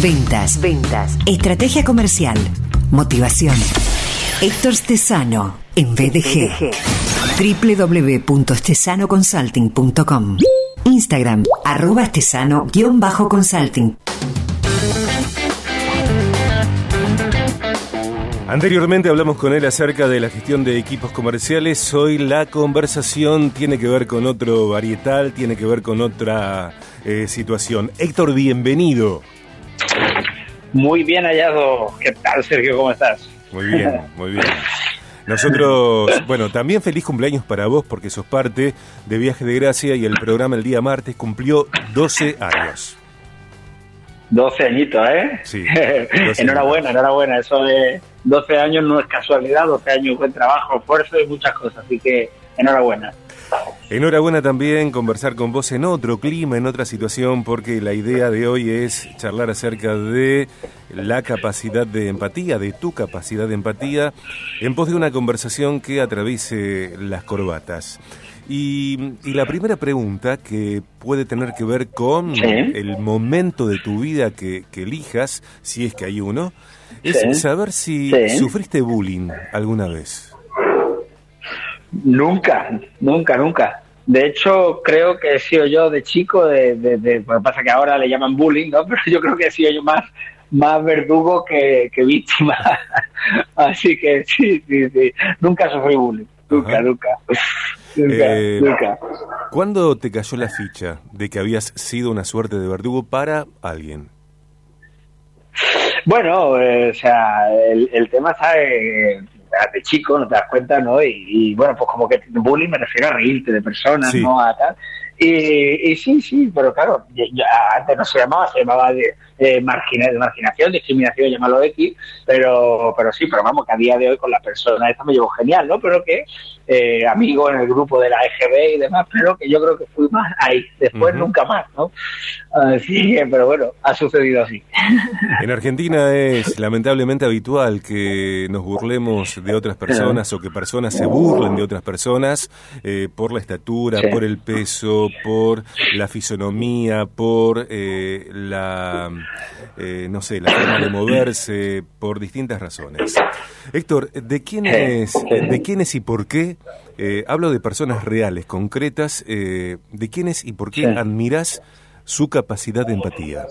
Ventas. Ventas. Estrategia comercial. Motivación. Héctor Stesano en BDG. www.stesanoconsulting.com Instagram, arroba estesano-consulting. Anteriormente hablamos con él acerca de la gestión de equipos comerciales. Hoy la conversación tiene que ver con otro varietal, tiene que ver con otra eh, situación. Héctor, bienvenido. Muy bien hallado. ¿Qué tal, Sergio? ¿Cómo estás? Muy bien, muy bien. Nosotros, bueno, también feliz cumpleaños para vos porque sos parte de Viaje de Gracia y el programa el día martes cumplió 12 años. 12 añitos, ¿eh? Sí. enhorabuena, enhorabuena. Eso de 12 años no es casualidad, 12 años buen trabajo, esfuerzo y muchas cosas. Así que enhorabuena. Enhorabuena también conversar con vos en otro clima, en otra situación, porque la idea de hoy es charlar acerca de la capacidad de empatía, de tu capacidad de empatía, en pos de una conversación que atraviese las corbatas. Y, la primera pregunta, que puede tener que ver con el momento de tu vida que, elijas, si es que hay uno, es saber si sufriste bullying alguna vez. Nunca, nunca, nunca. De hecho, creo que he sido yo de chico, de, de, lo que pasa que ahora le llaman bullying, ¿no? Pero yo creo que he sido yo más, más verdugo que, víctima. Así que sí, sí, sí. Nunca sufrí bullying. Nunca, nunca. Nunca, eh, nunca. ¿Cuándo te cayó la ficha de que habías sido una suerte de verdugo para alguien? Bueno, eh, o sea, el, el tema, ¿sabes? De chico, no te das cuenta, ¿no? Y, bueno, pues como que bullying me refiero a reírte de personas, ¿no? A tal. Y, sí, sí, pero claro, antes no se llamaba, se llamaba de, de, marginación, discriminación, llámalo X, pero, pero sí, pero vamos, que a día de hoy con la persona esta me llevo genial, ¿no? Pero que eh, amigo en el grupo de la EGB y demás, pero que yo creo que fui más ahí, después nunca más, ¿no? Así pero bueno, ha sucedido así. En Argentina es lamentablemente habitual que nos burlemos de otras personas o que personas se burlen de otras personas eh, por la estatura, por el peso, por la fisonomía, por eh, la, eh, no sé, la forma de moverse, por distintas razones. Héctor, ¿de quiénes, de quiénes y por qué, eh, hablo de personas reales, concretas, de quiénes y por qué admiras su capacidad de empatía?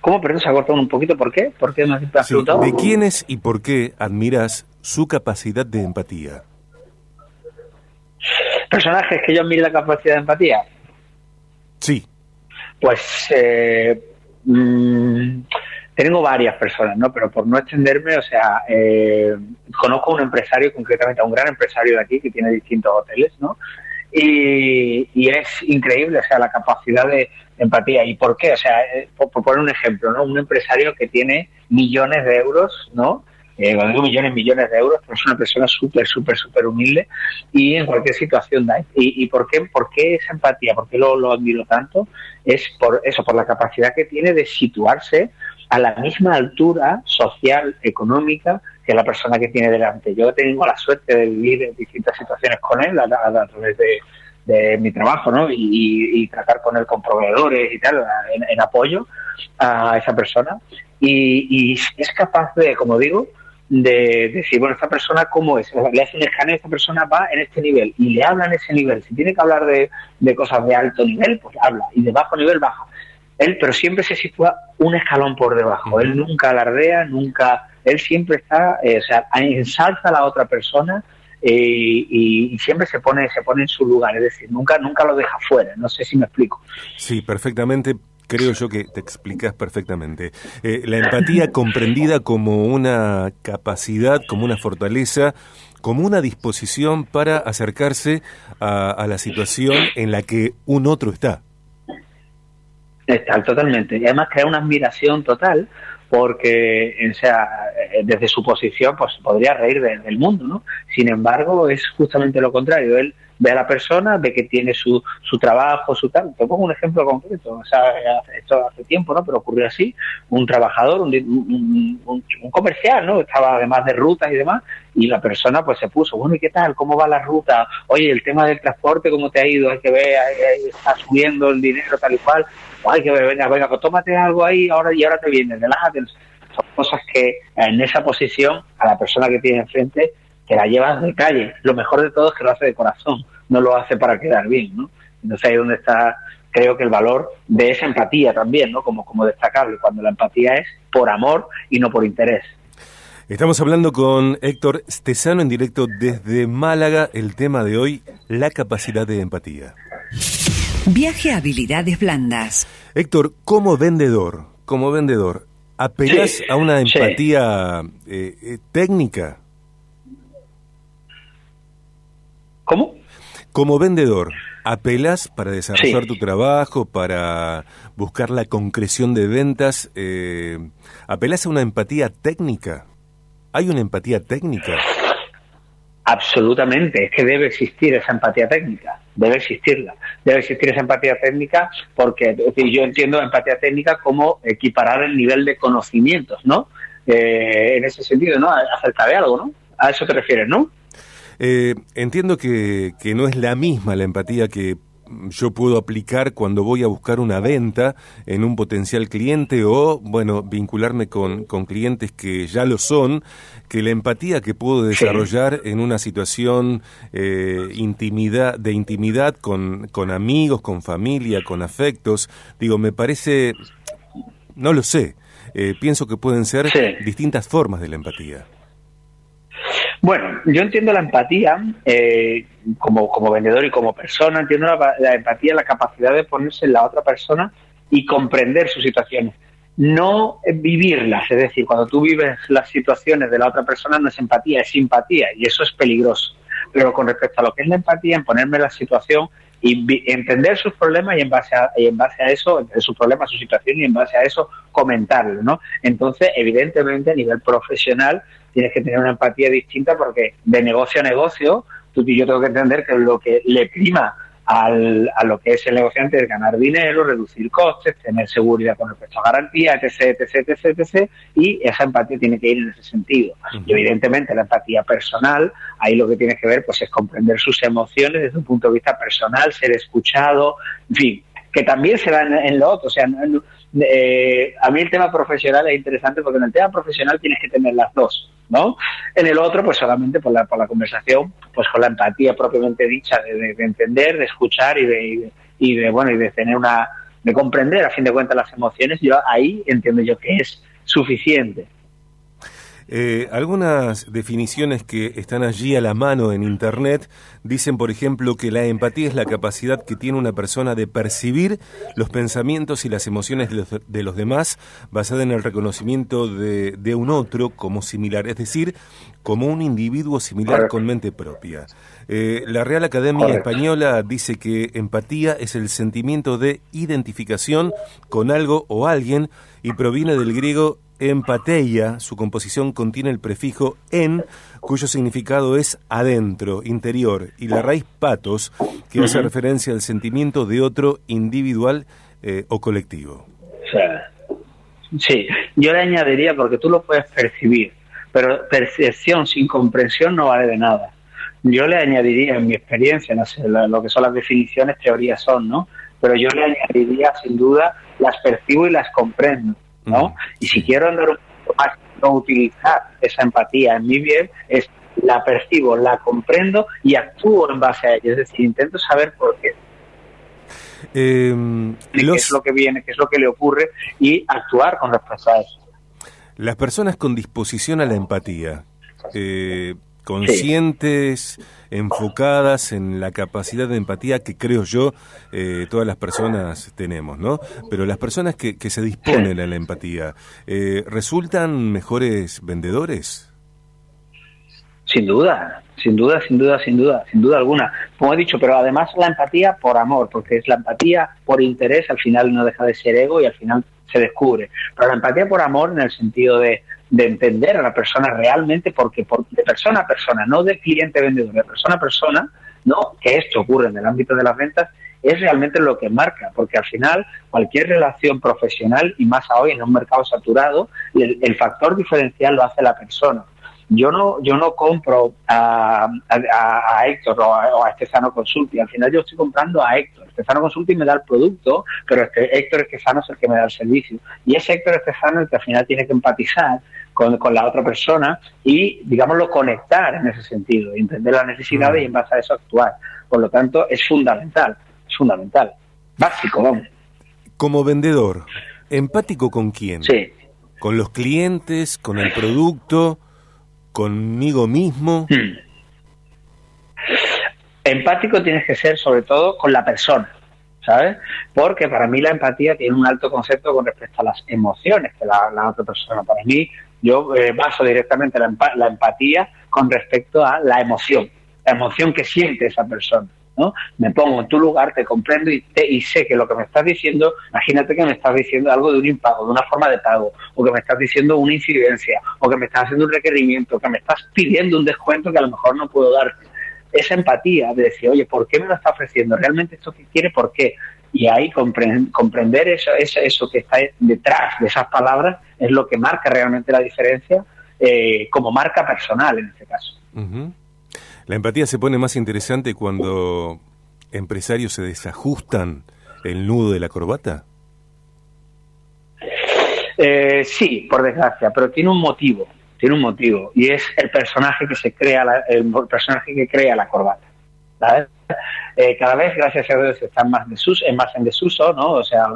¿Cómo? Perdón, se ha cortado un poquito. ¿Por qué? ¿Por qué has? ¿De quiénes y por qué admiras su capacidad de empatía? Personajes que yo admiro la capacidad de empatía. Sí. Pues eh, mm, tengo varias personas, ¿no? Pero por no extenderme, o sea, eh, conozco a un empresario, concretamente a un gran empresario de aquí que tiene distintos hoteles, ¿no? Y, es increíble, o sea, la capacidad de, empatía. ¿Y por qué? O sea, eh, por, por, poner un ejemplo, ¿no? Un empresario que tiene millones de euros, ¿no? Eh, cuando digo millones, millones de euros, pero es una persona súper, súper, súper humilde y en cualquier situación da. ¿Y, y por, qué, por qué esa empatía? ¿Por qué lo, lo admiro tanto? Es por eso, por la capacidad que tiene de situarse a la misma altura social, económica, que la persona que tiene delante. Yo tengo la suerte de vivir en distintas situaciones con él a, través de, de, mi trabajo, ¿no? Y, y, tratar con él con proveedores y tal, en, en apoyo a esa persona. Y, y, es capaz de, como digo, de, decir, bueno, esta persona cómo es, le hace un escáner, esta persona va en este nivel y le habla en ese nivel. Si tiene que hablar de, de cosas de alto nivel, pues habla, y de bajo nivel baja. Él, pero siempre se sitúa un escalón por debajo. Él nunca alardea, nunca, él siempre está, eh, o sea, ensalza a la otra persona eh, y, y, siempre se pone, se pone en su lugar. Es decir, nunca, nunca lo deja fuera. No sé si me explico. Sí, perfectamente creo yo que te explicas perfectamente. Eh, la empatía comprendida como una capacidad, como una fortaleza, como una disposición para acercarse a, la situación en la que un otro está. Está, totalmente. Y además crea una admiración total porque, sea, eh, desde su posición, pues podría reír del mundo, ¿no? Sin embargo, es justamente lo contrario. Él ve a la persona, ve que tiene su, su trabajo, su tal. Te pongo un ejemplo concreto, o sea, esto hace tiempo, ¿no? Pero ocurrió así, un trabajador, un, comercial, ¿no? Estaba además de rutas y demás, y la persona pues se puso, bueno, ¿y qué tal? ¿Cómo va la ruta? Oye, el tema del transporte, ¿cómo te ha ido? Hay que ver, está subiendo el dinero tal y cual. Hay que ver, venga, venga, pues tómate algo ahí ahora y ahora te viene, relájate. Son cosas que en esa posición a la persona que tiene enfrente que la llevas de calle. Lo mejor de todo es que lo hace de corazón, no lo hace para quedar bien, ¿no? Entonces ahí es donde está, creo que el valor de esa empatía también, ¿no? Como, como destacable, cuando la empatía es por amor y no por interés. Estamos hablando con Héctor Stesano en directo desde Málaga. El tema de hoy, la capacidad de empatía. Viaje a habilidades blandas. Héctor, como vendedor, como vendedor, ¿apelas a una empatía eh, eh, técnica? ¿Cómo? Como vendedor, ¿apelas para desarrollar tu trabajo, para buscar la concreción de ventas? Eh, ¿Apelas a una empatía técnica? ¿Hay una empatía técnica? Absolutamente, es que debe existir esa empatía técnica, debe existirla, debe existir esa empatía técnica porque yo entiendo empatía técnica como equiparar el nivel de conocimientos, ¿no? Eh, en ese sentido, ¿no? Acerca de algo, ¿no? A eso te refieres, ¿no? Eh, entiendo que, que no es la misma la empatía que yo puedo aplicar cuando voy a buscar una venta en un potencial cliente o, bueno, vincularme con, con clientes que ya lo son, que la empatía que puedo desarrollar en una situación eh, intimidad, de intimidad con, con amigos, con familia, con afectos, digo, me parece, no lo sé, eh, pienso que pueden ser distintas formas de la empatía. Bueno, yo entiendo la empatía eh, como, como vendedor y como persona, entiendo la, empatía, la capacidad de ponerse en la otra persona y comprender sus situaciones. No vivirlas, es decir, cuando tú vives las situaciones de la otra persona no es empatía, es simpatía y eso es peligroso. Pero con respecto a lo que es la empatía, en ponerme en la situación y entender sus problemas y en base a, y en base a eso, sus problemas, su situación y en base a eso comentarlo, ¿no? Entonces, evidentemente, a nivel profesional, tienes que tener una empatía distinta porque de negocio a negocio, tú y yo tengo que entender que lo que le prima al, a lo que es el negociante es ganar dinero, reducir costes, tener seguridad con respecto a garantía, etc, etc, etc, etc, y esa empatía tiene que ir en ese sentido. Y evidentemente la empatía personal, ahí lo que tienes que ver pues es comprender sus emociones desde un punto de vista personal, ser escuchado, en fin, que también se da en, lo otro, o sea, eh, a mí el tema profesional es interesante porque en el tema profesional tienes que tener las dos ¿no? En el otro, pues solamente por la, por la conversación, pues con la empatía propiamente dicha, de, entender, de escuchar y de, y de, bueno, y de tener una, de comprender a fin de cuentas las emociones, yo ahí entiendo yo que es suficiente. Eh, algunas definiciones que están allí a la mano en Internet dicen, por ejemplo, que la empatía es la capacidad que tiene una persona de percibir los pensamientos y las emociones de los, demás basada en el reconocimiento de, un otro como similar, es decir, como un individuo similar con mente propia. Eh, la Real Academia Española dice que empatía es el sentimiento de identificación con algo o alguien y proviene del griego empateia, su composición contiene el prefijo en, cuyo significado es adentro, interior, y la raíz patos, que hace referencia al sentimiento de otro individual eh, o colectivo. Sí, yo le añadiría, porque tú lo puedes percibir, pero percepción sin comprensión no vale de nada. Yo le añadiría, en mi experiencia, no sé, lo que son las definiciones, teorías son, ¿no? Pero yo le añadiría, sin duda, las percibo y las comprendo ¿no? Y si quiero andar un poco más, no utilizar esa empatía en mi bien, es la percibo, la comprendo y actúo en base a ella. Es decir, intento saber por qué. Em, qué es lo que viene, qué es lo que le ocurre y actuar con respecto a eso. Las personas con disposición a la empatía, eh, conscientes, enfocadas en la capacidad de empatía que creo yo eh, todas las personas tenemos, ¿no? Pero las personas que, que se disponen a la empatía, eh, ¿resultan mejores vendedores? Sin duda, sin duda, sin duda, sin duda, sin duda alguna. Como he dicho, pero además la empatía por amor, porque es la empatía por interés, al final no deja de ser ego y al final se descubre. Pero la empatía por amor en el sentido de de entender a la persona realmente, porque por, de persona a persona, no de cliente vendedor, de persona a persona, ¿no? Que esto ocurre en el ámbito de las ventas es realmente lo que marca, porque al final cualquier relación profesional, y más hoy en un mercado saturado, el, factor diferencial lo hace la persona. Yo no, yo no compro a, a, Héctor o a, o a Estezano Consulting, al final yo estoy comprando a Héctor. Estezano Consulting me da el producto, pero este Héctor Estezano es el que me da el servicio. Y es Héctor Estezano el que al final tiene que empatizar con, con, la otra persona y, digámoslo, conectar en ese sentido, entender las necesidades y en base a eso actuar. Por lo tanto, es fundamental fundamental, básico, vamos. Como vendedor, ¿empático con quién? Sí. ¿Con los clientes, con el producto, conmigo mismo? Hmm. Empático tienes que ser sobre todo con la persona, ¿sabes? Porque para mí la empatía tiene un alto concepto con respecto a las emociones que la, otra persona. Para mí, yo eh, baso directamente la, la empatía con respecto a la emoción, la emoción que siente esa persona. ¿No? Me pongo en tu lugar, te comprendo y, y sé que lo que me estás diciendo, imagínate que me estás diciendo algo de un impago, de una forma de pago, o que me estás diciendo una incidencia, o que me estás haciendo un requerimiento, que me estás pidiendo un descuento que a lo mejor no puedo darte. Esa empatía de decir, oye, ¿por qué me lo está ofreciendo? ¿Realmente esto que quiere? ¿Por qué? Y ahí comprender eso, eso, eso que está detrás de esas palabras es lo que marca realmente la diferencia eh, como marca personal en este caso. La empatía se pone más interesante cuando empresarios se desajustan el nudo de la corbata. Eh, sí, por desgracia, pero tiene un motivo, tiene un motivo y es el personaje que se crea, el personaje que crea la corbata. Eh, cada vez, gracias a Dios, están más, más en desuso, ¿no? O sea,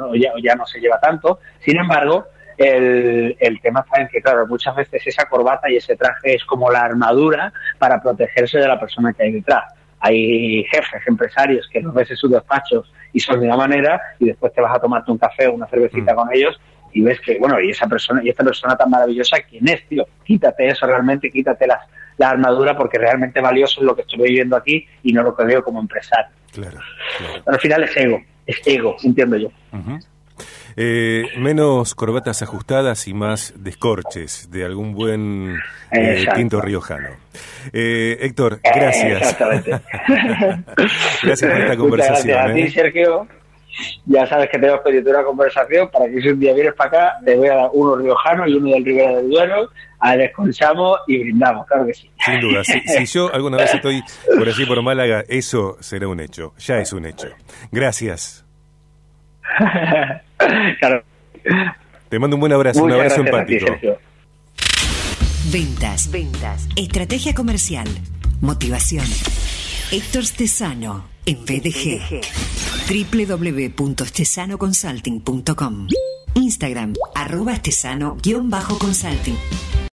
ya no se lleva tanto. Sin embargo, el, el tema está en que, claro, muchas veces esa corbata y ese traje es como la armadura para protegerse de la persona que hay detrás. Hay jefes, empresarios que los ves en sus despachos y son de una manera y después te vas a tomarte un café o una cervecita mm. con ellos y ves que, bueno, y esa persona, y esta persona tan maravillosa, ¿quién es, tío? Quítate eso realmente, quítate las, la armadura porque realmente valioso es lo que estoy viviendo aquí y no lo que veo como empresario. Claro, Pero al final es ego, es ego, entiendo yo. Eh, menos corbatas ajustadas y más descorches de algún buen eh, tinto riojano. Eh, Héctor, gracias. Exactamente. gracias por esta conversación. Gracias a ti, Sergio. Ya sabes que tenemos pendiente una conversación para que si un día vienes para acá, te voy a dar uno riojano y uno del Ribera del Duero, a descolchamos y brindamos, claro que sí. Sin duda, si, si, yo alguna vez estoy por allí por Málaga, eso será un hecho, ya es un hecho. Gracias. Te mando un buen abrazo, un abrazo empático. Ventas, ventas, estrategia comercial, motivación. Héctor Stesano en BDG. www.stesanoconsulting.com Instagram, arroba estesano-consulting.